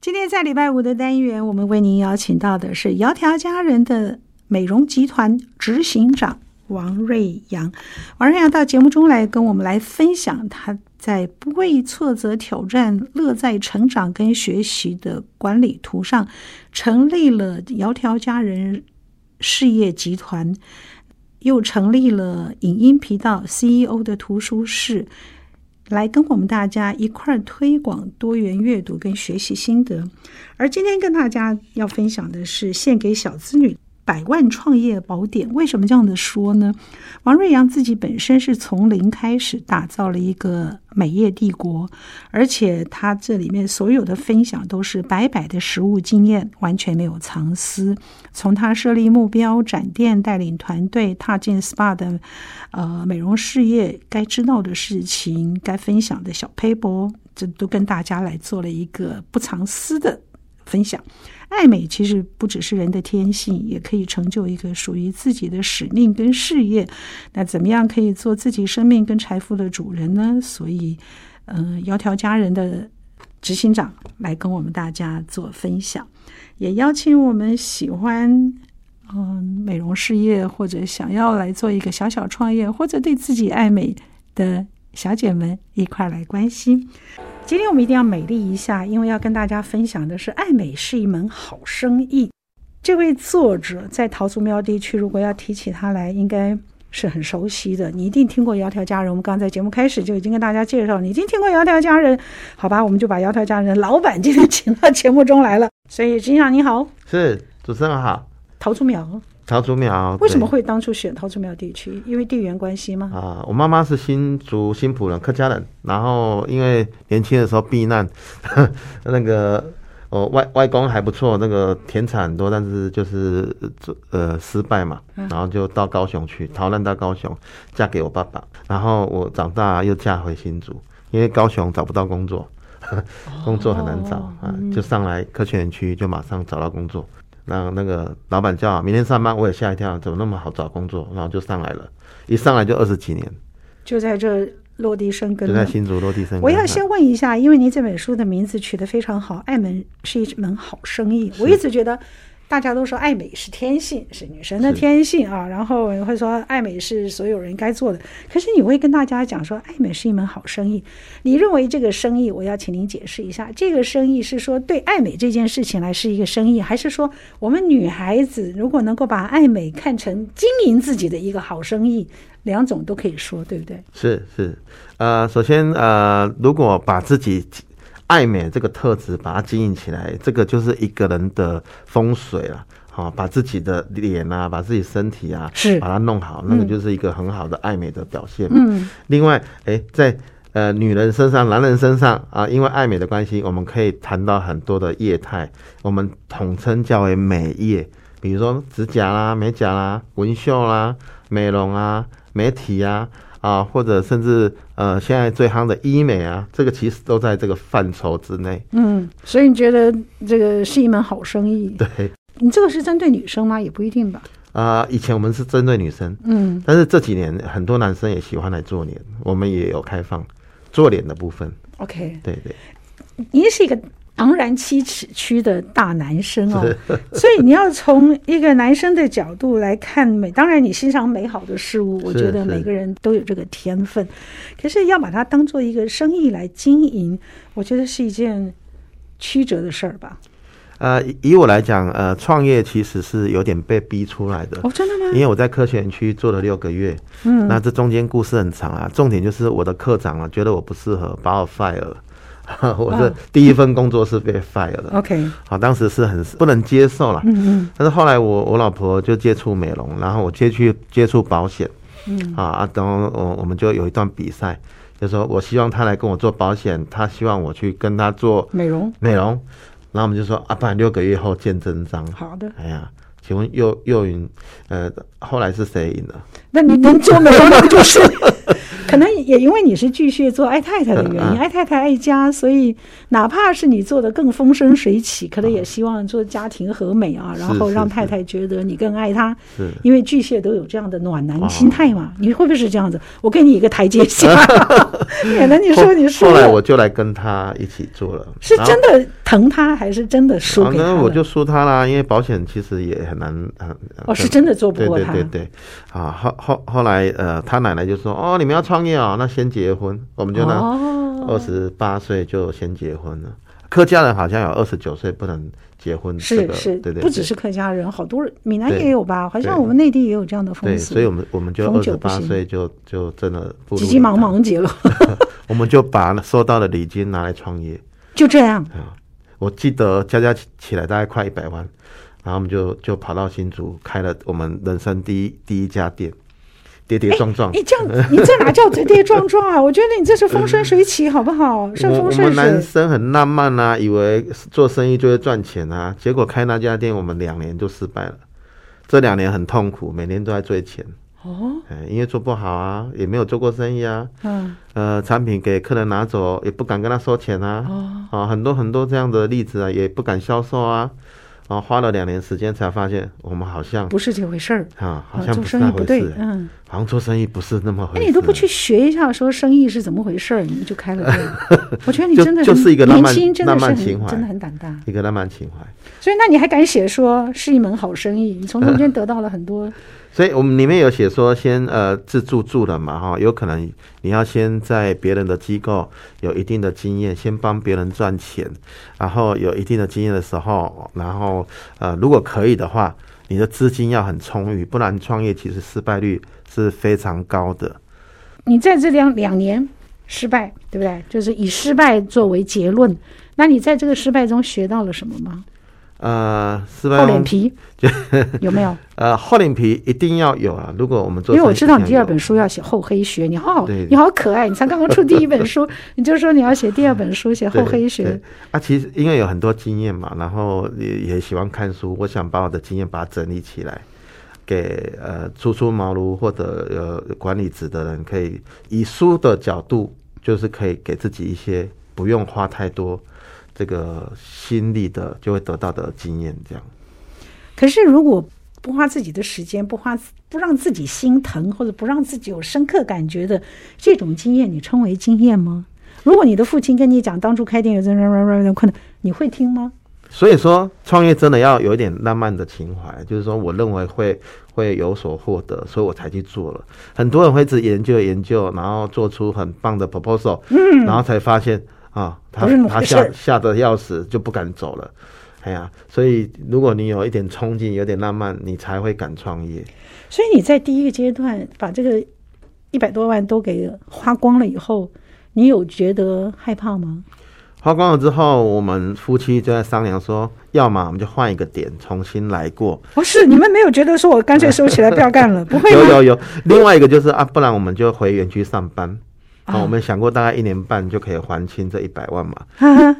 今天在礼拜五的单元，我们为您邀请到的是窈窕佳人的美容集团执行长王瑞阳。王瑞阳到节目中来跟我们来分享他在不畏挫折、挑战、乐在成长跟学习的管理图上，成立了窈窕佳人事业集团，又成立了影音频道 CEO 的图书室。来跟我们大家一块儿推广多元阅读跟学习心得，而今天跟大家要分享的是献给小资女。百万创业宝典，为什么这样的说呢？王瑞阳自己本身是从零开始打造了一个美业帝国，而且他这里面所有的分享都是白白的实务经验，完全没有藏私。从他设立目标、展店、带领团队、踏进 SPA 的呃美容事业，该知道的事情、该分享的小 paper，，这都跟大家来做了一个不藏私的分享。爱美其实不只是人的天性，也可以成就一个属于自己的使命跟事业。那怎么样可以做自己生命跟财富的主人呢？所以，嗯、窈窕佳人的执行长来跟我们大家做分享，也邀请我们喜欢嗯、美容事业或者想要来做一个小小创业，或者对自己爱美的小姐们一块来关心。今天我们一定要美丽一下，因为要跟大家分享的是爱美是一门好生意。这位作者在桃竹苗地区，如果要提起他来，应该是很熟悉的。你一定听过窈窕佳人，我们刚才节目开始就已经跟大家介绍，你已经听过窈窕佳人，好吧？我们就把窈窕佳人老板今天请到节目中来了。所以，执行长你好，是主持人好，桃竹苗。桃竹苗为什么会当初选桃竹苗地区？因为地缘关系吗？啊，我妈妈是新竹新浦人，客家人。然后因为年轻的时候避难，那个我外外公还不错，那个田产很多，但是就是呃失败嘛，然后就到高雄去逃难到高雄，嫁给我爸爸。然后我长大又嫁回新竹，因为高雄找不到工作，工作很难找啊，就上来科学园区就马上找到工作。让那个老板叫明天上班，我也吓一跳，怎么那么好找工作？然后就上来了，一上来就二十几年，就在这落地生根。就在新竹落地生根。我要先问一下，因为您这本书的名字取得非常好，“爱门是一门好生意”，我一直觉得。大家都说爱美是天性，是女生的天性啊。然后会说爱美是所有人该做的。可是你会跟大家讲说，爱美是一门好生意。你认为这个生意，我要请您解释一下，这个生意是说对爱美这件事情来是一个生意，还是说我们女孩子如果能够把爱美看成经营自己的一个好生意，两种都可以说，对不对？是是，呃，首先呃，如果把自己。爱美这个特质，把它经营起来，这个就是一个人的风水了。好，把自己的脸啊，把自己身体啊，是把它弄好，那个就是一个很好的爱美的表现。嗯，另外，哎，在呃女人身上、男人身上啊，因为爱美的关系，我们可以谈到很多的业态，我们统称叫为美业，比如说指甲啦、美甲啦、纹绣啦、美容啊、美体啊。啊，或者甚至呃，现在最夯的医美啊，这个其实都在这个范畴之内。嗯，所以你觉得这个是一门好生意？对，你这个是针对女生吗？也不一定吧。啊、呃，以前我们是针对女生，嗯，但是这几年很多男生也喜欢来做脸，我们也有开放做脸的部分。OK，对对，你是一个。昂然七尺躯的大男生哦，所以你要从一个男生的角度来看美。当然，你欣赏美好的事物，我觉得每个人都有这个天分。可是要把它当做一个生意来经营，我觉得是一件曲折的事儿吧。呃，以我来讲，呃，创业其实是有点被逼出来的。哦，真的吗？因为我在科学园区做了六个月，嗯，那这中间故事很长啊。重点就是我的课长啊，觉得我不适合，把我 fire 了。我是第一份工作是被 fire 的，OK，好，当时是很不能接受了，嗯嗯，但是后来我我老婆就接触美容，然后我接去接触保险，嗯。啊啊，等我我们就有一段比赛，就是说我希望他来跟我做保险，他希望我去跟他做美容。美容，然后我们就说啊，不然六个月后见真章，好的，哎呀，请问幼幼云，呃，后来是谁赢了？那你能做美容那个就是。可能也因为你是巨蟹座爱太太的原因，爱太太爱家，所以哪怕是你做的更风生水起，可能也希望做家庭和美啊，然后让太太觉得你更爱她。是，因为巨蟹都有这样的暖男心态嘛。你会不会是这样子？我给你一个台阶下，免得你说你输。后来我就来跟他一起做了，是真的疼他还是真的输给他？我就输他啦，因为保险其实也很难哦，是真的做不过他。对对对，啊，后后后来呃，他奶奶就说哦，你们要创业啊，那先结婚，我们就那二十八岁就先结婚了。客家人好像有二十九岁不能结婚，是是，对对，不只是客家人，好多人闽南也有吧？好像我们内地也有这样的风俗。对所以我们我们就二十八岁就就真的急急忙忙结了，我们就把收到的礼金拿来创业，就这样。我记得加加起来大概快一百万，然后我们就就跑到新竹开了我们人生第一第一家店。跌跌撞撞，你这样，你这哪叫跌跌撞撞啊？我觉得你这是风生水起，好不好？顺风顺水。我们男生很浪漫啊，以为做生意就会赚钱啊，结果开那家店，我们两年就失败了。这两年很痛苦，每年都在追钱。哦，因为做不好啊，也没有做过生意啊。嗯，呃，产品给客人拿走，也不敢跟他收钱啊。哦，啊，很多很多这样的例子啊，也不敢销售啊。然后花了两年时间才发现，我们好像不是这回事儿啊，好像不是那回事，做生意不对，嗯，好像做生意不是那么回事。那你都不去学一下，说生意是怎么回事儿，你就开了店？我觉得你真的就是一个浪漫年轻，真的是很情怀，真的很胆大，一个浪漫情怀。所以，那你还敢写说是一门好生意？你从中间得到了很多。所以我们里面有写说，先呃自助住了嘛哈，有可能你要先在别人的机构有一定的经验，先帮别人赚钱，然后有一定的经验的时候，然后呃如果可以的话，你的资金要很充裕，不然创业其实失败率是非常高的。你在这两两年失败，对不对？就是以失败作为结论。那你在这个失败中学到了什么吗？呃，失败厚脸皮 有没有？呃，厚脸皮一定要有啊！如果我们做，因为我知道你第二本书要写厚黑学，你好，你好可爱，你才刚刚出第一本书，你就说你要写第二本书，写厚黑学 啊。其实因为有很多经验嘛，然后也也喜欢看书，我想把我的经验把它整理起来，给呃初出茅庐或者呃管理职的人，可以以书的角度，就是可以给自己一些不用花太多。这个心力的就会得到的经验，这样。可是如果不花自己的时间，不花不让自己心疼，或者不让自己有深刻感觉的这种经验，你称为经验吗？如果你的父亲跟你讲当初开店有这样困难，你会听吗？所以说，创业真的要有一点浪漫的情怀，就是说，我认为会会有所获得，所以我才去做了。很多人会一直研究研究，然后做出很棒的 proposal，嗯，然后才发现。啊，他他吓吓得要死，就不敢走了。哎呀，所以如果你有一点冲劲，有点浪漫，你才会敢创业。所以你在第一个阶段把这个一百多万都给花光了以后，你有觉得害怕吗？花光了之后，我们夫妻就在商量说，要么我们就换一个点，重新来过。不是，你们没有觉得说我干脆收起来不要干了？不会。有有有，另外一个就是啊，不然我们就回园区上班。哦，我们想过大概一年半就可以还清这一百万嘛。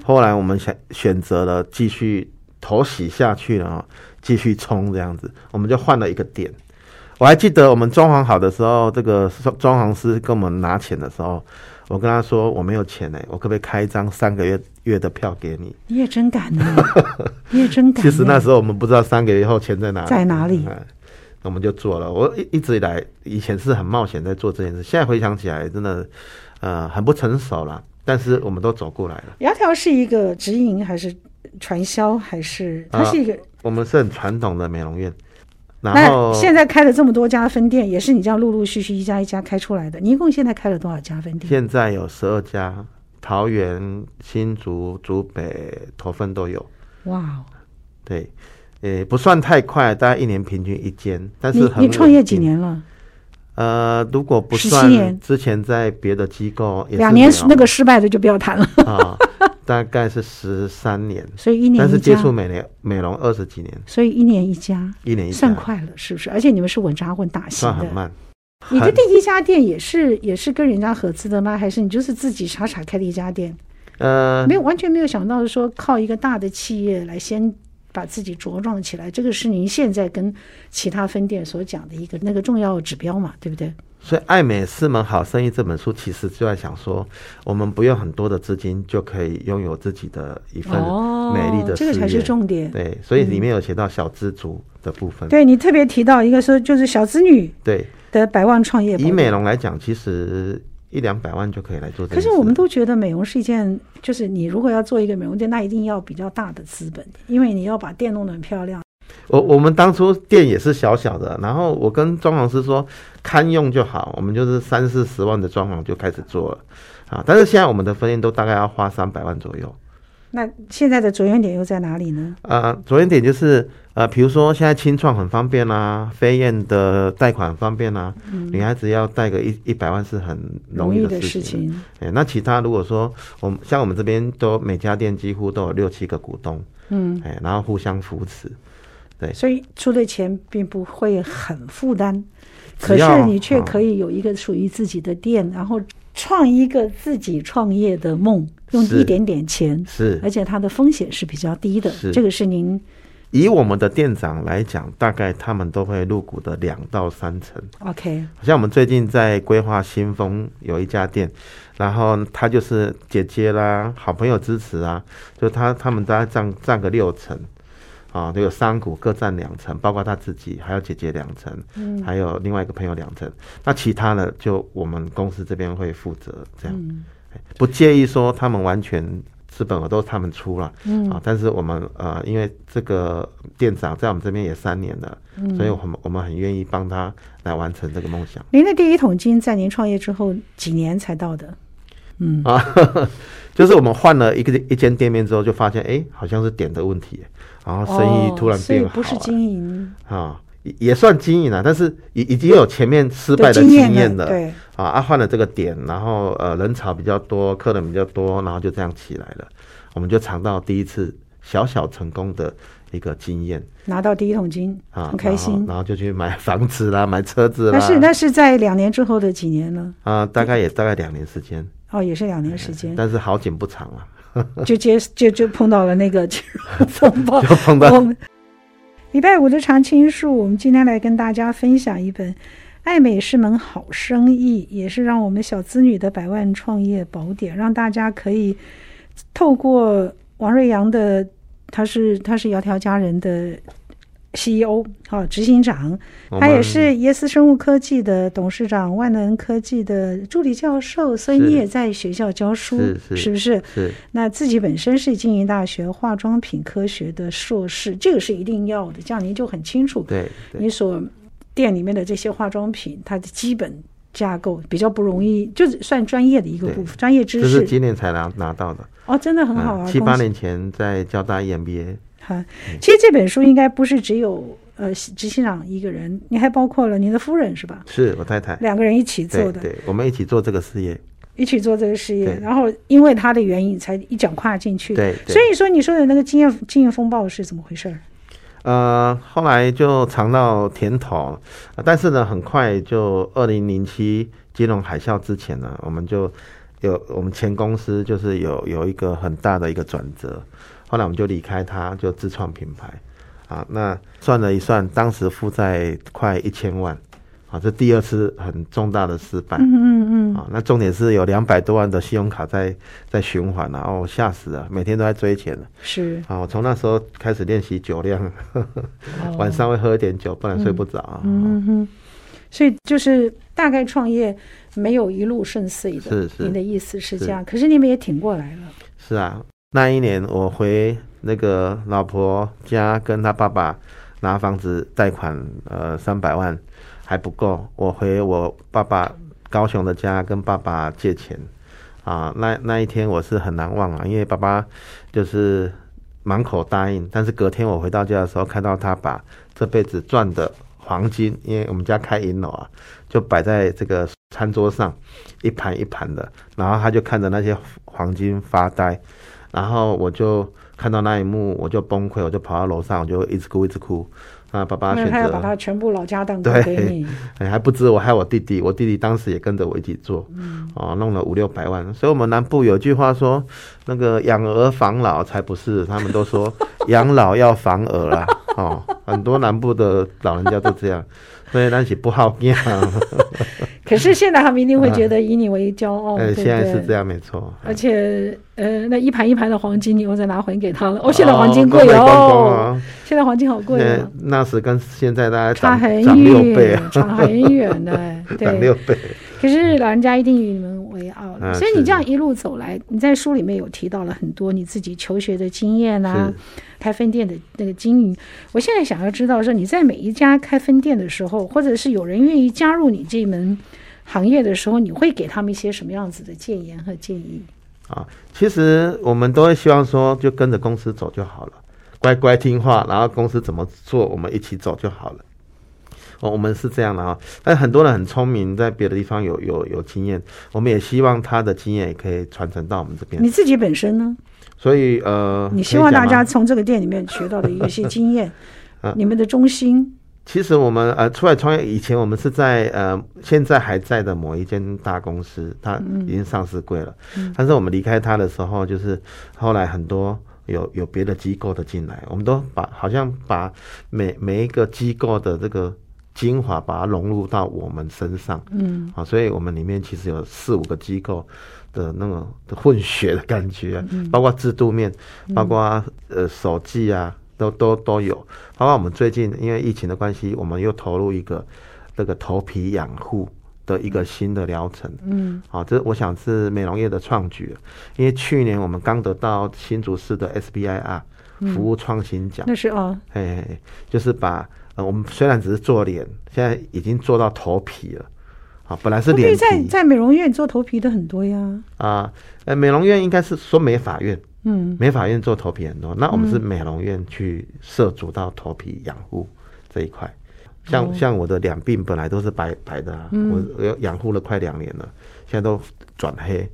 后来我们选选择了继续投洗下去了，继续冲这样子，我们就换了一个点。我还记得我们装潢好的时候，这个装潢师跟我们拿钱的时候，我跟他说我没有钱哎，我可不可以开一张三个月月的票给你？你也真敢呢，你也真敢。其实那时候我们不知道三个月后钱在哪里，在哪里。那我们就做了。我一一直以来，以前是很冒险在做这件事。现在回想起来，真的，呃，很不成熟了。但是我们都走过来了。窈窕是一个直营还是传销，还是它是一个？呃、我们是很传统的美容院。然后现在开了这么多家分店，也是你这样陆陆续续一家一家开出来的。你一共现在开了多少家分店？现在有十二家，桃园、新竹、竹北、头份都有。哇，对。呃，不算太快，大概一年平均一间，但是很。你创业几年了？呃，如果不算之前在别的机构，两年那个失败的就不要谈了。啊，大概是十三年，所以一年一家。但是接触美年美容二十几年，所以一年一家，一年一家算快了，是不是？而且你们是稳扎稳打型的，算很慢。你的第一家店也是也是跟人家合资的吗？还是你就是自己傻傻开的一家店？呃，没有完全没有想到说靠一个大的企业来先。把自己茁壮起来，这个是您现在跟其他分店所讲的一个那个重要指标嘛，对不对？所以《爱美是门好生意》这本书其实就在想说，我们不用很多的资金就可以拥有自己的一份美丽的事业，哦，这个才是重点。对，所以里面有写到小资族的部分。嗯、对，你特别提到一个说，就是小资女对的百万创业。以美容来讲，其实一两百万就可以来做。可是我们都觉得美容是一件，就是你如果要做一个美容店，那一定要比较大的资本，因为你要把店弄得很漂亮。我我们当初店也是小小的，然后我跟装潢师说，堪用就好，我们就是三四十万的装潢就开始做了啊。但是现在我们的分店都大概要花三百万左右。那现在的着眼点又在哪里呢？啊，着眼点就是呃，比如说现在清创很方便啊，飞燕的贷款很方便啊，嗯、女孩子要贷个一一百万是很容易的事情。哎欸、那其他如果说我们像我们这边都每家店几乎都有六七个股东，嗯，哎、欸，然后互相扶持。对，所以出的钱并不会很负担，可是你却可以有一个属于自己的店，然后创一个自己创业的梦，用一点点钱，是，而且它的风险是比较低的。这个是您以我们的店长来讲，大概他们都会入股的两到三成。OK，像我们最近在规划新丰有一家店，然后他就是姐姐啦，好朋友支持啊，就他他们大概占占个六成。啊，都有三股各占两成，包括他自己，还有姐姐两成，嗯，还有另外一个朋友两成。那其他的就我们公司这边会负责，这样，嗯，不介意说他们完全资本额都是他们出了，嗯，啊，但是我们呃，因为这个店长在我们这边也三年了，嗯，所以我们我们很愿意帮他来完成这个梦想。您的第一桶金在您创业之后几年才到的？嗯。啊，就是我们换了一个一间店面之后，就发现哎、欸，好像是点的问题。然后生意突然变好，哦、不是经营。啊，也也算经营了，但是已已经有前面失败的经验了，对。啊，啊换了这个点，然后呃人潮比较多，客人比较多，然后就这样起来了，我们就尝到第一次小小成功的一个经验，拿到第一桶金啊，很开心。然，然后就去买房子啦，买车子啦。那是那是在两年之后的几年呢？啊，大概也大概两年时间，哦，也是两年时间，但是好景不长啊。就接就就碰到了那个金融 风暴。就碰到。礼拜五的常青树，我们今天来跟大家分享一本《爱美是门好生意》，也是让我们小资女的百万创业宝典，让大家可以透过王瑞阳的，他是他是窈窕佳人的。CEO 好，执行长，他也是耶斯生物科技的董事长，万能科技的助理教授，所以你也在学校教书，是，不是？是。那自己本身是经营大学化妆品科学的硕士，这个是一定要的，这样您就很清楚。对，对你所店里面的这些化妆品，它的基本架构比较不容易，就是算专业的一个部分，专业知识。这是今年才拿拿到的哦，真的很好啊！七八年前在交大 EMBA。哈，其实这本书应该不是只有呃执行长一个人，你还包括了您的夫人是吧？是我太太，两个人一起做的。对，对，我们一起做这个事业，一起做这个事业，然后因为他的原因才一脚跨进去。对，所以说你说的那个经验经验风暴是怎么回事？呃，后来就尝到甜头，但是呢，很快就二零零七金融海啸之前呢，我们就有我们前公司就是有有一个很大的一个转折。后来我们就离开他，就自创品牌，啊，那算了一算，当时负债快一千万，啊，这第二次很重大的失败，嗯嗯嗯，啊，那重点是有两百多万的信用卡在在循环了，哦，吓死了，每天都在追钱了，是，啊，我从那时候开始练习酒量，呵呵哦，晚上会喝一点酒，不然睡不着，嗯，嗯哼，所以就是大概创业没有一路顺遂的，是是，您的意思是这样，是。可是你们也挺过来了，是啊。那一年，我回那个老婆家跟他爸爸拿房子贷款，呃，三百万还不够。我回我爸爸高雄的家跟爸爸借钱，啊，那那一天我是很难忘啊，因为爸爸就是满口答应，但是隔天我回到家的时候，看到他把这辈子赚的黄金，因为我们家开银楼啊，就摆在这个餐桌上，一盘一盘的，然后他就看着那些黄金发呆。然后我就看到那一幕，我就崩溃，我就跑到楼上，我就一直哭，一直哭。啊，爸爸选择，他要把他全部老家当给你，哎，还不止我，还有我弟弟，我弟弟当时也跟着我一起做，嗯，哦，弄了五六百万。所以，我们南部有句话说，那个养儿防老才不是，他们都说养老要防儿啦，哦，很多南部的老人家都这样，所以那些不好养。可是现在他们一定会觉得以你为骄傲，呃、对对，现在是这样，没错。而且，呃，那一盘一盘的黄金，你又再拿还给他了。哦，现在黄金贵哦，哦现在黄金好贵哦。那时跟现在大家差很远，差很远的，对，涨六倍。可是老人家一定与你们为傲，了、所以你这样一路走来，你在书里面有提到了很多你自己求学的经验啊，开分店的那个经营。我现在想要知道说，你在每一家开分店的时候，或者是有人愿意加入你这门行业的时候，你会给他们一些什么样子的建言和建议？啊，其实我们都会希望说，就跟着公司走就好了，乖乖听话，然后公司怎么做，我们一起走就好了。哦，我们是这样的啊，但很多人很聪明，在别的地方有有有经验，我们也希望他的经验也可以传承到我们这边。你自己本身呢？所以呃，你希望大家从这个店里面学到的一些经验，啊，你们的中心。其实我们呃出来创业以前，我们是在呃现在还在的某一间大公司，它已经上市柜了。嗯，但是我们离开它的时候，就是后来很多有有别的机构的进来，我们都把好像把每每一个机构的这个。精华把它融入到我们身上，嗯，啊，所以我们里面其实有四五个机构的那种的混血的感觉，嗯，包括制度面，包括呃手技啊，都都都有，包括我们最近因为疫情的关系，我们又投入一个这个头皮养护的一个新的疗程，嗯，啊，这我想是美容业的创举，因为去年我们刚得到新竹市的 SBIR 服务创新奖，那是哦，哎，就是把。呃，我们虽然只是做脸，现在已经做到头皮了。啊，本来是脸皮。在在美容院做头皮的很多呀。啊，呃，美容院应该是说美发院，嗯，美发院做头皮很多。那我们是美容院去涉足到头皮养护这一块。像、哦、像我的两鬓本来都是白白的、啊，嗯、我我养护了快两年了，现在都转黑，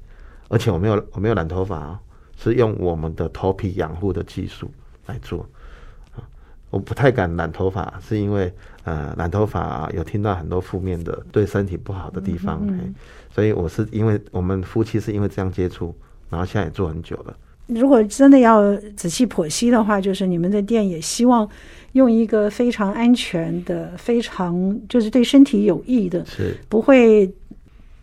而且我没有我没有染头发啊，是用我们的头皮养护的技术来做。我不太敢染头发，是因为呃染头发、啊、有听到很多负面的对身体不好的地方，嗯嗯、所以我是因为我们夫妻是因为这样接触，然后现在也做很久了。如果真的要仔细剖析的话，就是你们的店也希望用一个非常安全的、非常就是对身体有益的，是不会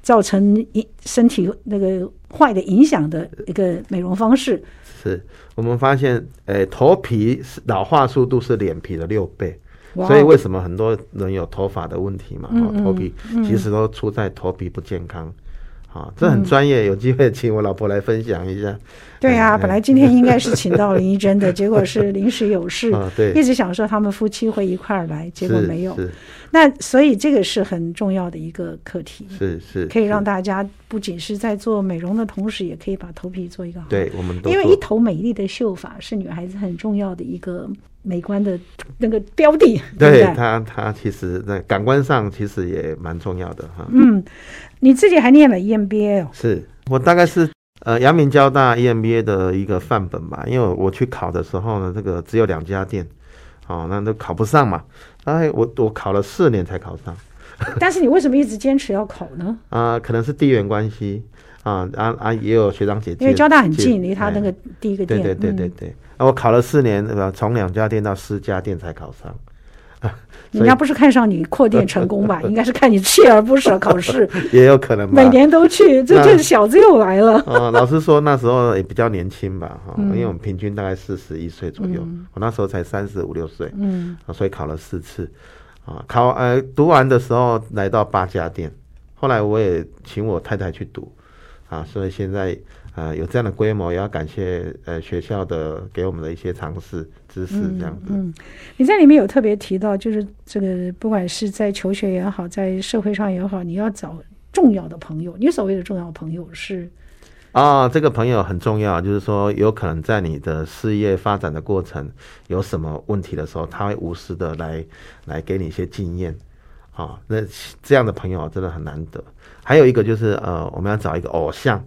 造成身体那个坏的影响的一个美容方式。是我们发现，诶、欸，头皮老化速度是脸皮的六倍所以为什么很多人有头发的问题嘛？头皮其实都出在头皮不健康。好，这很专业，有机会请我老婆来分享一下。对啊，本来今天应该是请到林一珍的，结果是临时有事。对，一直想说他们夫妻会一块儿来，结果没有。那所以这个是很重要的一个课题。是是，可以让大家不仅是在做美容的同时，也可以把头皮做一个好。对，我们都因为一头美丽的秀发是女孩子很重要的一个美观的那个标的。对它，它其实在感官上其实也蛮重要的哈。嗯。你自己还念了 EMBA 哦？是我大概是呃阳明交大 EMBA 的一个范本吧，因为我去考的时候呢，这个只有两家店，哦，那都考不上嘛。哎，我我考了四年才考上。但是你为什么一直坚持要考呢？啊、呃，可能是地缘关系啊啊啊，也有学长姐姐，因为交大很近，离他那个第一个店。对对对对对，啊、嗯，我考了四年，对吧？从两家店到四家店才考上。人家不是看上你扩店成功吧？应该是看你锲而不舍考试，也有可能吧。每年都去，这这小子又来了。哦，老师说那时候也比较年轻吧，哈，因为我们平均大概四十一岁左右，我那时候才三十五六岁，嗯，所以考了四次，啊，考呃读完的时候来到八家店，后来我也请我太太去读，啊，所以现在。呃，有这样的规模，也要感谢呃学校的给我们的一些尝试知识这样子。嗯，嗯，你在里面有特别提到，就是这个不管是在求学也好，在社会上也好，你要找重要的朋友。你所谓的重要朋友是？啊、哦，这个朋友很重要，就是说有可能在你的事业发展的过程有什么问题的时候，他会无私的来来给你一些经验。啊、哦，那这样的朋友真的很难得。还有一个就是呃，我们要找一个偶像。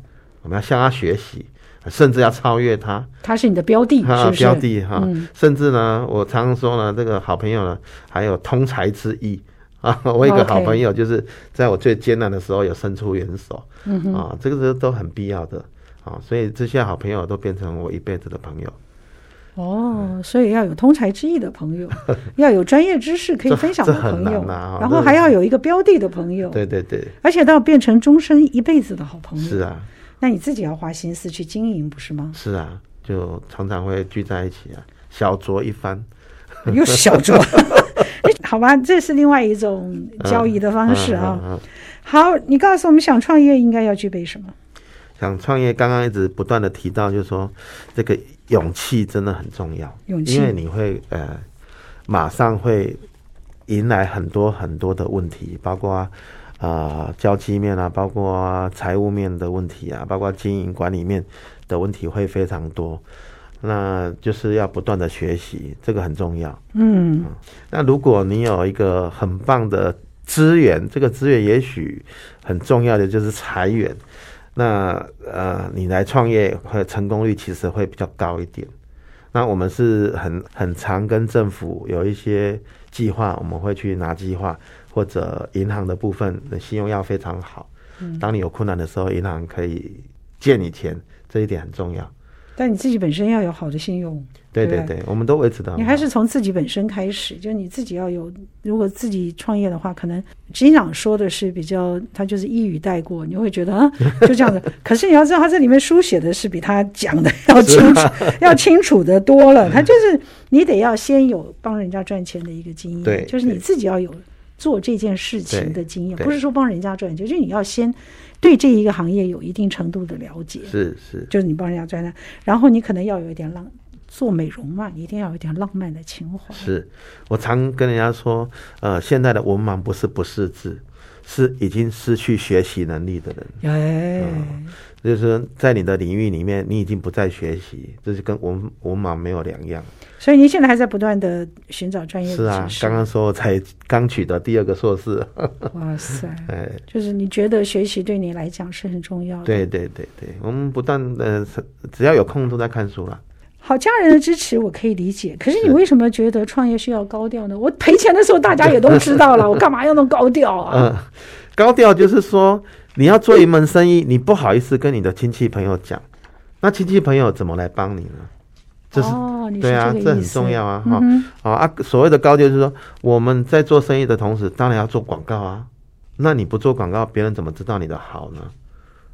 我们要向他学习，甚至要超越他。他是你的标的，是不是？标的哈，嗯、甚至呢，我常常说呢，这个好朋友呢，还有通才之意啊。我一个好朋友，就是在我最艰难的时候有伸出援手，啊，这个是都很必要的啊。所以这些好朋友都变成我一辈子的朋友。哦，所以要有通才之意的朋友，要有专业知识可以分享的朋友，啊、然后还要有一个标的的朋友。对对对，而且都要变成终身一辈子的好朋友。是啊，那你自己要花心思去经营，不是吗？是啊，就常常会聚在一起啊，小酌一番。又是小酌，好吧，这是另外一种交易的方式啊。嗯嗯嗯嗯、好，你告诉我们，想创业应该要具备什么？想创业，刚刚一直不断的提到，就是说这个勇气真的很重要。勇气，因为你会呃，马上会迎来很多很多的问题，包括啊、呃、交际面啊，包括财务面的问题啊，包括经营管理面的问题会非常多。那就是要不断的学习，这个很重要。嗯，嗯，那如果你有一个很棒的资源，这个资源也许很重要的就是财源。那呃，你来创业会成功率其实会比较高一点。那我们是很很常跟政府有一些计划，我们会去拿计划，或者银行的部分的信用要非常好。嗯，当你有困难的时候，银行可以借你钱，这一点很重要。但你自己本身要有好的信用，对对对，我们都维持到。你还是从自己本身开始，就你自己要有。如果自己创业的话，可能执行长说的是比较，他就是一语带过，你会觉得啊，就这样子。可是你要知道，他这里面书写的是比他讲的 要清楚，要清楚的多了。他就是你得要先有帮人家赚钱的一个经验，对，就是你自己要有做这件事情的经验，不是说帮人家赚钱，就是你要先。对这一个行业有一定程度的了解，是是，就是你帮人家赚钱，然后你可能要有一点浪，做美容嘛，你一定要有一点浪漫的情怀。是我常跟人家说，呃，现在的文盲不是不识字，是已经失去学习能力的人。哎。嗯就是在你的领域里面，你已经不再学习，这是跟文文盲没有两样。所以您现在还在不断的寻找专业。是啊，刚刚说才刚取得第二个硕士。哇塞！哎，就是你觉得学习对你来讲是很重要的。对对对对，我们不断的只要有空都在看书了。好，家人的支持我可以理解，可是你为什么觉得创业需要高调呢？我赔钱的时候大家也都知道了，我干嘛要那么高调啊？嗯，高调就是说。你要做一门生意，你不好意思跟你的亲戚朋友讲，那亲戚朋友怎么来帮你呢？这是，哦，对啊，这这很重要啊！哈、嗯，好啊，所谓的高调就是说，我们在做生意的同时，当然要做广告啊。那你不做广告，别人怎么知道你的好呢？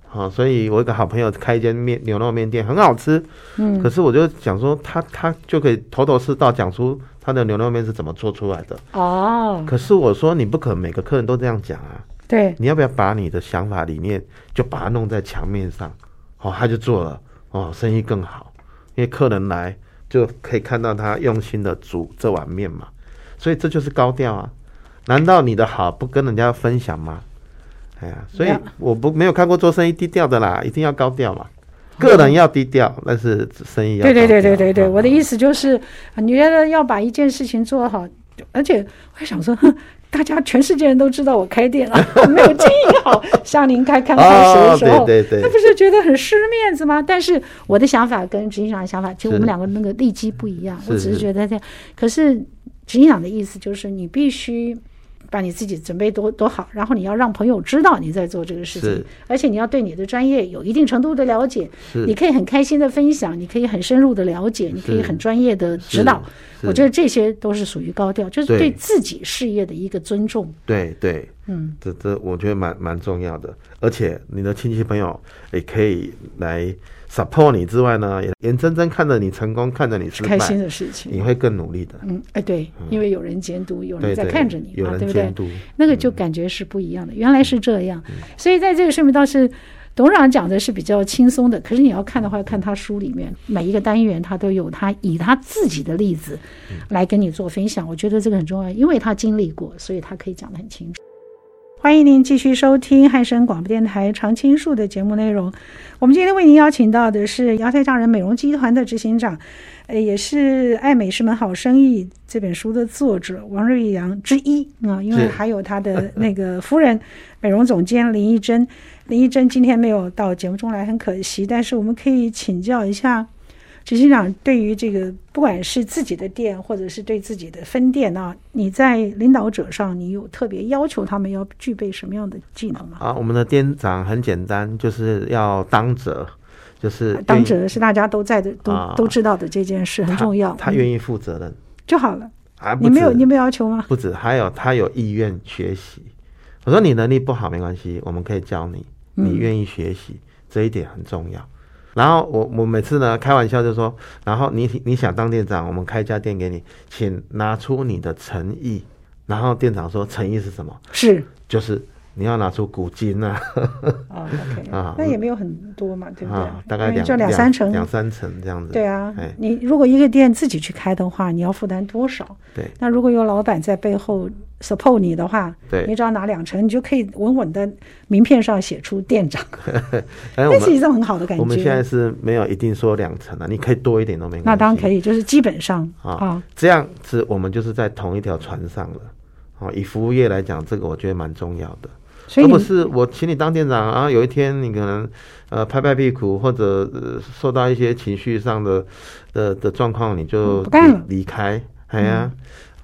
好，所以我一个好朋友开一间面牛肉面店，很好吃。嗯，可是我就想说，他他就可以头头是道讲出他的牛肉面是怎么做出来的。哦，可是我说，你不可能每个客人都这样讲啊。对，你要不要把你的想法理念就把它弄在墙面上？哦，他就做了，哦，生意更好，因为客人来就可以看到他用心的煮这碗面嘛。所以这就是高调啊！难道你的好不跟人家分享吗？哎呀，所以我不没有看过做生意低调的啦，一定要高调嘛。个人要低调，但是生意要。对对对对对对，我的意思就是，你觉得要把一件事情做好，而且我还想说。大家全世界人都知道我开店了，没有经营好，像您开刚开始的时候，哦、对对对，那不是觉得很失面子吗？但是我的想法跟执行长的想法，其实我们两个那个利基不一样。我只是觉得这样，可是执行长的意思就是你必须。把你自己准备多多好，然后你要让朋友知道你在做这个事情，而且你要对你的专业有一定程度的了解。你可以很开心的分享，你可以很深入的了解，你可以很专业的指导。我觉得这些都是属于高调，就是对自己事业的一个尊重。对对，嗯，这这我觉得蛮蛮重要的，而且你的亲戚朋友也可以来。Support 你之外呢，也眼睁睁看着你成功，看着你失败，开心的事情，你会更努力的。嗯，哎，对，因为有人监督，有人在看着你嘛，对不对？那个就感觉是不一样的。原来是这样，所以在这个上面倒是董事长讲的是比较轻松的。可是你要看的话，看他书里面每一个单元，他都有他以他自己的例子来跟你做分享。我觉得这个很重要，因为他经历过，所以他可以讲得很清楚。欢迎您继续收听汉声广播电台常青树的节目内容。我们今天为您邀请到的是窈窕佳人美容集团的执行长，呃，也是《爱美是门好生意》这本书的作者王瑞阳之一啊。因为还有他的那个夫人，美容总监林义珍。林义珍今天没有到节目中来，很可惜。但是我们可以请教一下。执行长，对于这个不管是自己的店，或者是对自己的分店啊，你在领导者上，你有特别要求他们要具备什么样的技能吗？啊，我们的店长很简单，就是要当责，就是当责是大家都在的，都、啊、都知道的这件事很重要。他愿意负责任、嗯、就好了。啊，你没有你没有要求吗？不止，还有他有意愿学习。我说你能力不好没关系，我们可以教你。你愿意学习、嗯，这一点很重要。然后我我每次呢开玩笑就说，然后你你想当店长，我们开一家店给你，请拿出你的诚意。然后店长说诚意是什么？是就是。你要拿出股金啊！哦，OK 啊，那也没有很多嘛，对不对？大概两就两三成，两三成这样子。对啊，你如果一个店自己去开的话，你要负担多少？对。那如果有老板在背后 support 你的话，对，你只要拿两成，你就可以稳稳的名片上写出店长。那是一种很好的感觉。我们现在是没有一定说两成的，你可以多一点都没关系。那当然可以，就是基本上啊，这样子我们就是在同一条船上了。啊，以服务业来讲，这个我觉得蛮重要的。而不是我请你当店长，然后有一天你可能呃拍拍屁股，或者、呃、受到一些情绪上的的的状况，你就离开。哎呀，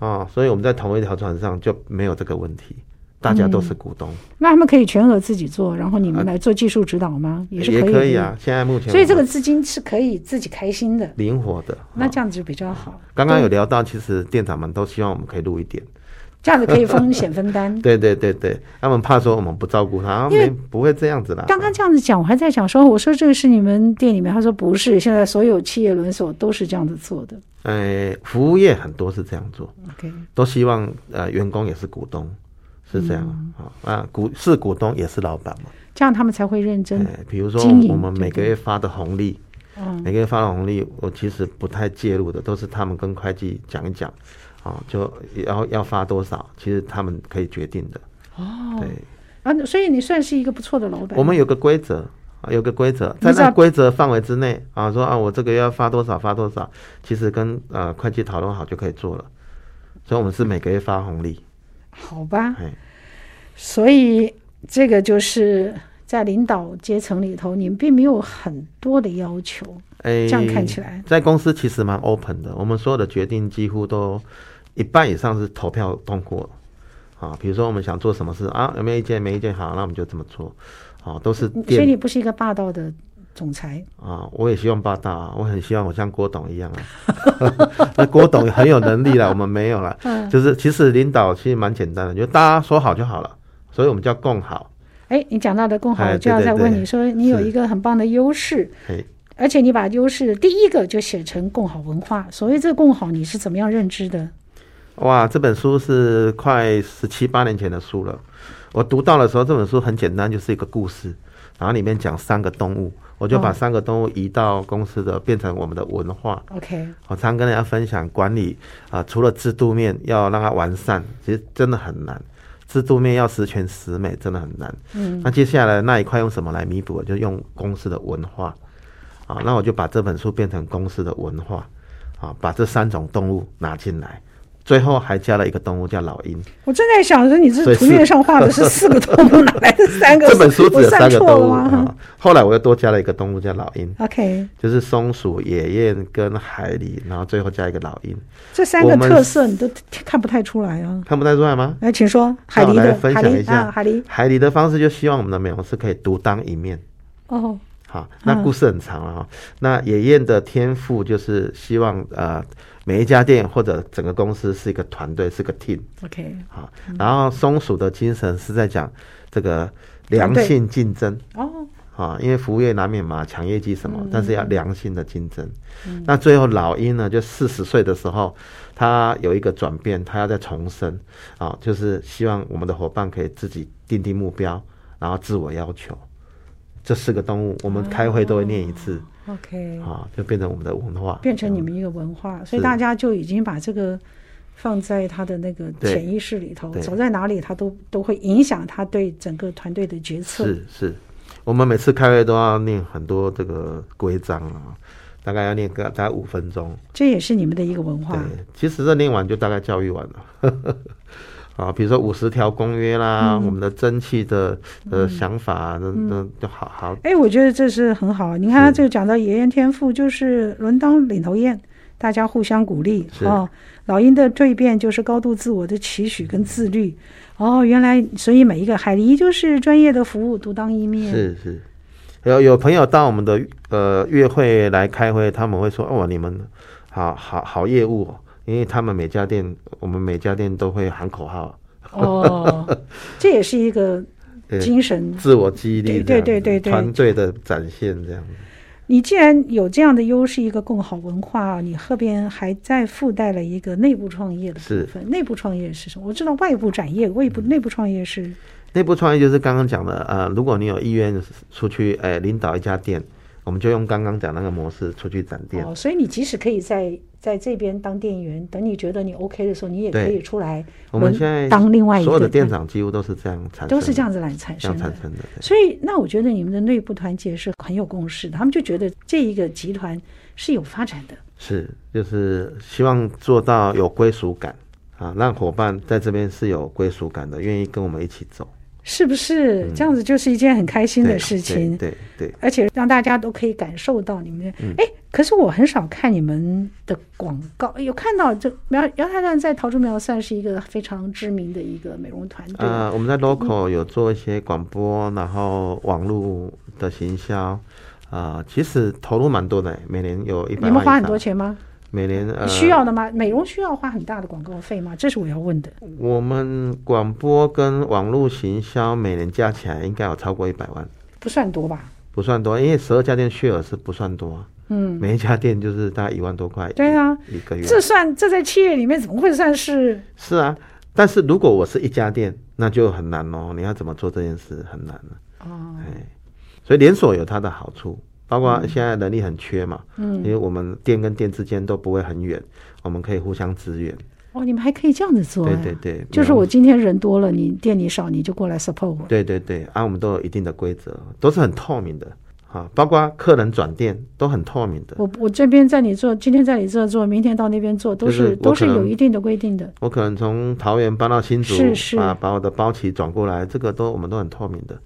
啊，所以我们在同一条船上就没有这个问题，大家都是股东、嗯。那他们可以全额自己做，然后你们来做技术指导吗？也是可以，也可以啊。现在目前，所以这个资金是可以自己开心的，灵活的。那这样子就比较好。刚刚有聊到，其实店长们都希望我们可以录一点。这样子可以风险分担。对对对对，他们怕说我们不照顾他，因为不会这样子啦。刚刚这样子讲，我还在想说，我说这个是你们店里面，他说不是，现在所有企业轮锁都是这样子做的。呃，服务业很多是这样做，OK，都希望呃员工也是股东，是这样啊、啊股是股东也是老板嘛，这样他们才会认真。比如说我们每个月发的红利，嗯，每个月发的红利，我其实不太介入的，都是他们跟会计讲一讲。啊，就要要发多少，其实他们可以决定的。哦，对啊，所以你算是一个不错的老板。我们有个规则啊，有个规则，在那规则范围之内啊，说啊，我这个要发多少，发多少，其实跟呃会计讨论好就可以做了。所以，我们是每个月发红利。好吧。所以这个就是在领导阶层里头，你们并没有很多的要求。哎，这样看起来，在公司其实蛮 open 的。我们所有的决定几乎都一半以上是投票通过啊。比如说我们想做什么事啊，有没有意见？没意见，好，那我们就这么做。啊，都是。所以你不是一个霸道的总裁啊？我也希望霸道啊，我很希望我像郭董一样啊。那郭董很有能力了，我们没有了。就是其实领导其实蛮简单的，就大家说好就好了。所以我们叫共好。哎，你讲到的共好，我就要再问你说，你有一个很棒的优势。而且你把优势第一个就写成共好文化。所谓这个共好，你是怎么样认知的？哇，这本书是快十七八年前的书了。我读到的时候，这本书很简单，就是一个故事，然后里面讲三个动物，我就把三个动物移到公司的，变成我们的文化。OK，我常跟大家分享管理啊、呃，除了制度面要让它完善，其实真的很难。制度面要十全十美，真的很难。嗯，那接下来那一块用什么来弥补？就用公司的文化。啊，那我就把这本书变成公司的文化，啊，把这三种动物拿进来，最后还加了一个动物叫老鹰。我正在想着，你这图面上画的是 四个动物，哪来的三个？这本书只有三个动物啊。后来我又多加了一个动物叫老鹰。OK，就是松鼠、野雁跟海狸，然后最后加一个老鹰。这三个特色你都看不太出来啊？看不太出来吗？来，请说。海狸的分享一下海狸，海狸的方式就希望我们的美容师可以独当一面。哦。好，那故事很长了哈。那野燕的天赋就是希望呃每一家店或者整个公司是一个团队，是个 team。OK。好，然后松鼠的精神是在讲这个良性竞争。哦。啊，因为服务业难免嘛，抢业绩什么，但是要良性的竞争。那最后老鹰呢，就四十岁的时候，他有一个转变，他要再重生。啊，就是希望我们的伙伴可以自己定定目标，然后自我要求。这四个动物，我们开会都会念一次。Oh, OK，啊，就变成我们的文化，变成你们一个文化，所以大家就已经把这个放在他的那个潜意识里头，走在哪里，他都都会影响他对整个团队的决策。是是，我们每次开会都要念很多这个规章啊，大概要念个大概五分钟。这也是你们的一个文化。对，其实这念完就大概教育完了。啊，比如说五十条公约啦，嗯、我们的争气的呃想法，那、嗯、那就好好。哎、欸，我觉得这是很好。你看他这个讲到爷爷天赋，就是轮当领头雁，大家互相鼓励。哦，老鹰的蜕变就是高度自我的期许跟自律。哦，原来所以每一个海狸就是专业的服务，独当一面。是是。有有朋友到我们的呃月会来开会，他们会说：“哦，你们好好好业务哦。”因为他们每家店，我们每家店都会喊口号。哦，这也是一个精神自我激励，对对对对对，团队的展现这样。你既然有这样的优势，一个共好文化，你后边还再附带了一个内部创业的部分。是内部创业是什么？我知道外部展业，外部内部创业是。内部创业就是刚刚讲的，呃，如果你有意愿出去，哎，领导一家店，我们就用刚刚讲那个模式出去展店。哦，所以你即使可以在。在这边当店员，等你觉得你 OK 的时候，你也可以出来。我们现在当另外一个所有的店长几乎都是这样产生，都是这样子来产生的。产生的。所以，那我觉得你们的内部团结是很有共识的。他们就觉得这一个集团是有发展的，是就是希望做到有归属感啊，让伙伴在这边是有归属感的，愿意跟我们一起走。是不是这样子就是一件很开心的事情？对对，而且让大家都可以感受到你们。哎，可是我很少看你们的广告，有看到这苗姚太太在桃竹苗算是一个非常知名的一个美容团队。啊，我们在 local 有做一些广播，然后网络的行销啊，其实投入蛮多的，每年有一百万。你们花很多钱吗？每年呃需要的吗？美容需要花很大的广告费吗？这是我要问的。我们广播跟网络行销每年加起来应该有超过一百万，不算多吧？不算多，因为十二家店血额是不算多。嗯，每一家店就是大概一万多块。对啊，一个月。这算这在企业里面怎么会算是？是啊，但是如果我是一家店，那就很难哦。你要怎么做这件事很难了。哦，哎，所以连锁有它的好处。包括现在人力很缺嘛，嗯，因为我们店跟店之间都不会很远，我们可以互相支援。哦，你们还可以这样子做？对对对，就是我今天人多了，你店里少，你就过来 support 我。对对对，啊，我们都有一定的规则，都是很透明的，啊，包括客人转店都很透明的。我我这边在你做，今天在你这做，明天到那边做，都是都是有一定的规定的。我可能从桃园搬到新竹，是是，把把我的包期转过来，这个都我们都很透明的。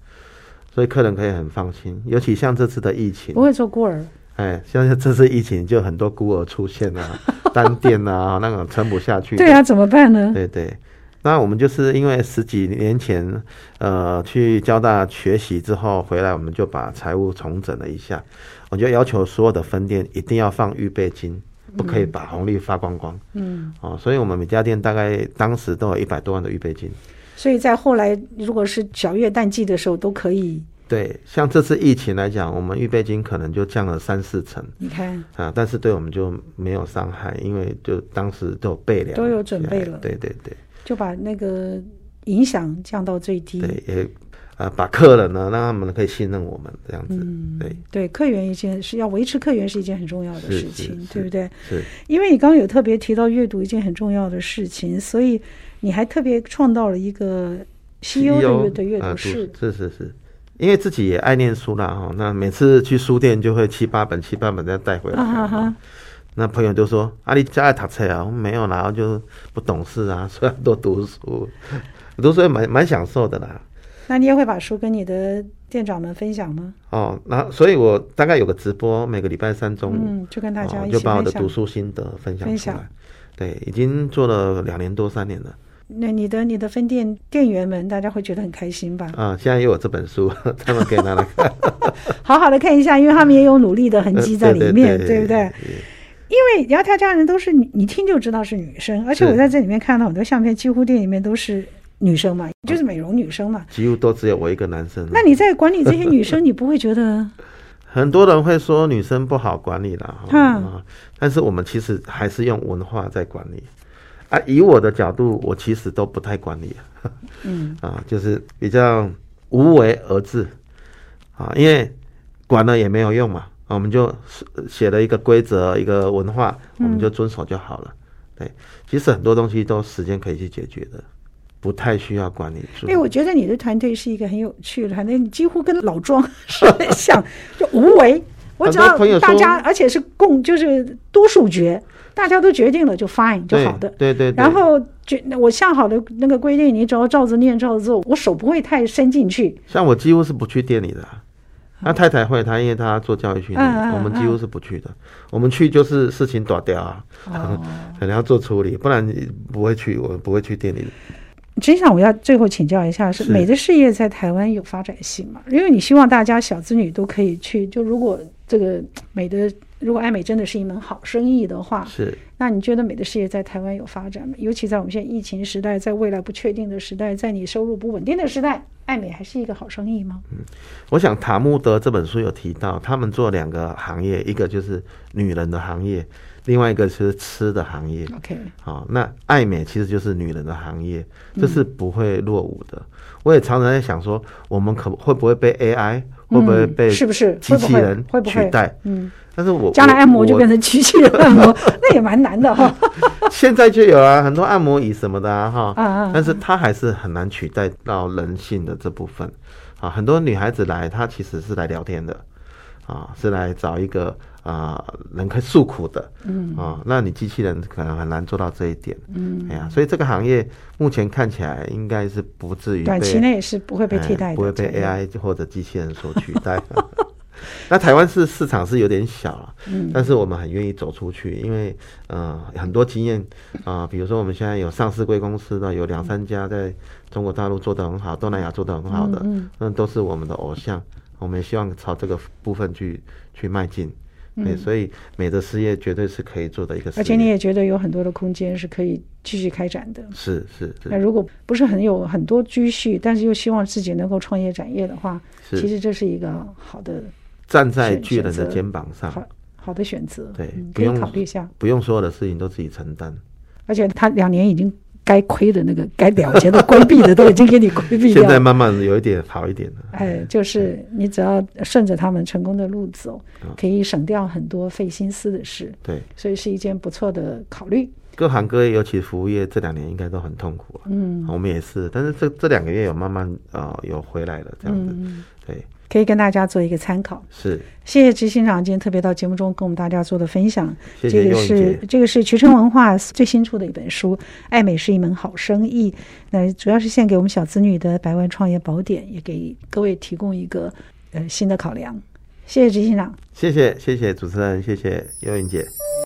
所以客人可以很放心，尤其像这次的疫情，不会做孤儿。哎，像这次疫情就很多孤儿出现啊，单店啊，那种撑不下去。对啊，怎么办呢？对对，那我们就是因为十几年前，呃，去交大学习之后回来，我们就把财务重整了一下，我就要求所有的分店一定要放预备金，不可以把红利发光光。嗯。哦，所以我们每家店大概当时都有一百多万的预备金。所以在后来，如果是小月淡季的时候，都可以。对，像这次疫情来讲，我们预备金可能就降了三四成。你看啊，但是对我们就没有伤害，因为就当时都有备粮，都有准备了。对对对，就把那个影响降到最低。对，也啊，把客人呢，让他们可以信任我们这样子。嗯，对对，客源一件是要维持客源是一件很重要的事情，对不对？是，因为你刚刚有特别提到阅读一件很重要的事情，所以你还特别创造了一个。西优的阅的阅读室，是是是，因为自己也爱念书啦哈。那每次去书店就会七八本七八本再带回来。啊、哈哈那朋友就说：“阿，你家爱读册啊？”我没有啦，然后就不懂事啊，所以多读书，读书也蛮蛮享受的啦。那你也会把书跟你的店长们分享吗？哦，那所以我大概有个直播，每个礼拜三中午，嗯，就跟大家一起、哦、就把我的读书心得分享出来。对，已经做了两年多三年了。那你的你的分店店员们，大家会觉得很开心吧？啊，现在又有这本书，他们可以拿来看，好好的看一下，因为他们也有努力的痕迹 在里面，对不对？因为窈窕佳人都是你，你听就知道是女生，而且我在这里面看到很多相片，几乎店里面都是女生嘛，就是美容女生嘛，几乎都只有我一个男生。那你在管理这些女生，你不会觉得？很多人会说女生不好管理了，哈，但是我们其实还是用文化在管理。啊，以我的角度，我其实都不太管理，嗯，啊，就是比较无为而治，啊，因为管了也没有用嘛，啊我们就写了一个规则，一个文化，我们就遵守就好了。对，其实很多东西都时间可以去解决的，不太需要管理。哎，我觉得你的团队是一个很有趣的团队，你几乎跟老庄 是很像，就无为。我只要大家，而且是共，就是多数决。大家都决定了就 fine 就好的，对对，对。然后决我下好的那个规定，你只要照着念照着做，我手不会太伸进去。像我几乎是不去店里的，那太太会，她因为她做教育训练，嗯、我们几乎是不去的。嗯、我们去就是事情断掉啊，可能、哦、要做处理，不然不会去，我不会去店里。实际上我要最后请教一下，是美的事业在台湾有发展性吗？因为你希望大家小子女都可以去，就如果这个美的。如果爱美真的是一门好生意的话，是，那你觉得美的事业在台湾有发展吗？尤其在我们现在疫情时代，在未来不确定的时代，在你收入不稳定的时代，爱美还是一个好生意吗？嗯，我想塔木德这本书有提到，他们做两个行业，一个就是女人的行业，另外一个是吃的行业。OK，好，那爱美其实就是女人的行业，这是不会落伍的。嗯、我也常常在想说，我们可会不会被 AI，会不会被是不是机器人会取代？嗯。但是我将来按摩就变成机器人按摩，那也蛮难的哈。现在就有啊，很多按摩椅什么的啊哈。但是它还是很难取代到人性的这部分啊。很多女孩子来，她其实是来聊天的啊，是来找一个啊人可以诉苦的。嗯啊，那你机器人可能很难做到这一点。嗯，哎呀，所以这个行业目前看起来应该是不至于短期内是不会被替代的，不会被 AI 或者机器人所取 代。那台湾是市场是有点小了，嗯，但是我们很愿意走出去，因为呃很多经验啊、呃，比如说我们现在有上市贵公司的有两三家在中国大陆做得很好，东南亚做得很好的，嗯，那都是我们的偶像，我们也希望朝这个部分去去迈进，对，所以美的事业绝对是可以做的一个事业，而且你也觉得有很多的空间是可以继续开展的，是是是。那如果不是很有很多积蓄，但是又希望自己能够创业展业的话，其实这是一个好的。站在巨人的肩膀上，好好的选择，对，不用考虑一下，不用所有的事情都自己承担。而且他两年已经该亏的那个、该了结的、规避的都已经给你规避掉，现在慢慢有一点好一点了。哎，就是你只要顺着他们成功的路走，可以省掉很多费心思的事。对，所以是一件不错的考虑。各行各业，尤其服务业，这两年应该都很痛苦。嗯，我们也是，但是这这两个月有慢慢啊、呃、有回来了，这样子，对。可以跟大家做一个参考。是，谢谢执行长今天特别到节目中跟我们大家做的分享。谢谢。这个是这个是渠成文化最新出的一本书，《爱美是一门好生意》。那主要是献给我们小子女的百万创业宝典，也给各位提供一个呃新的考量。谢谢执行长。谢谢谢谢主持人，谢谢尤云姐。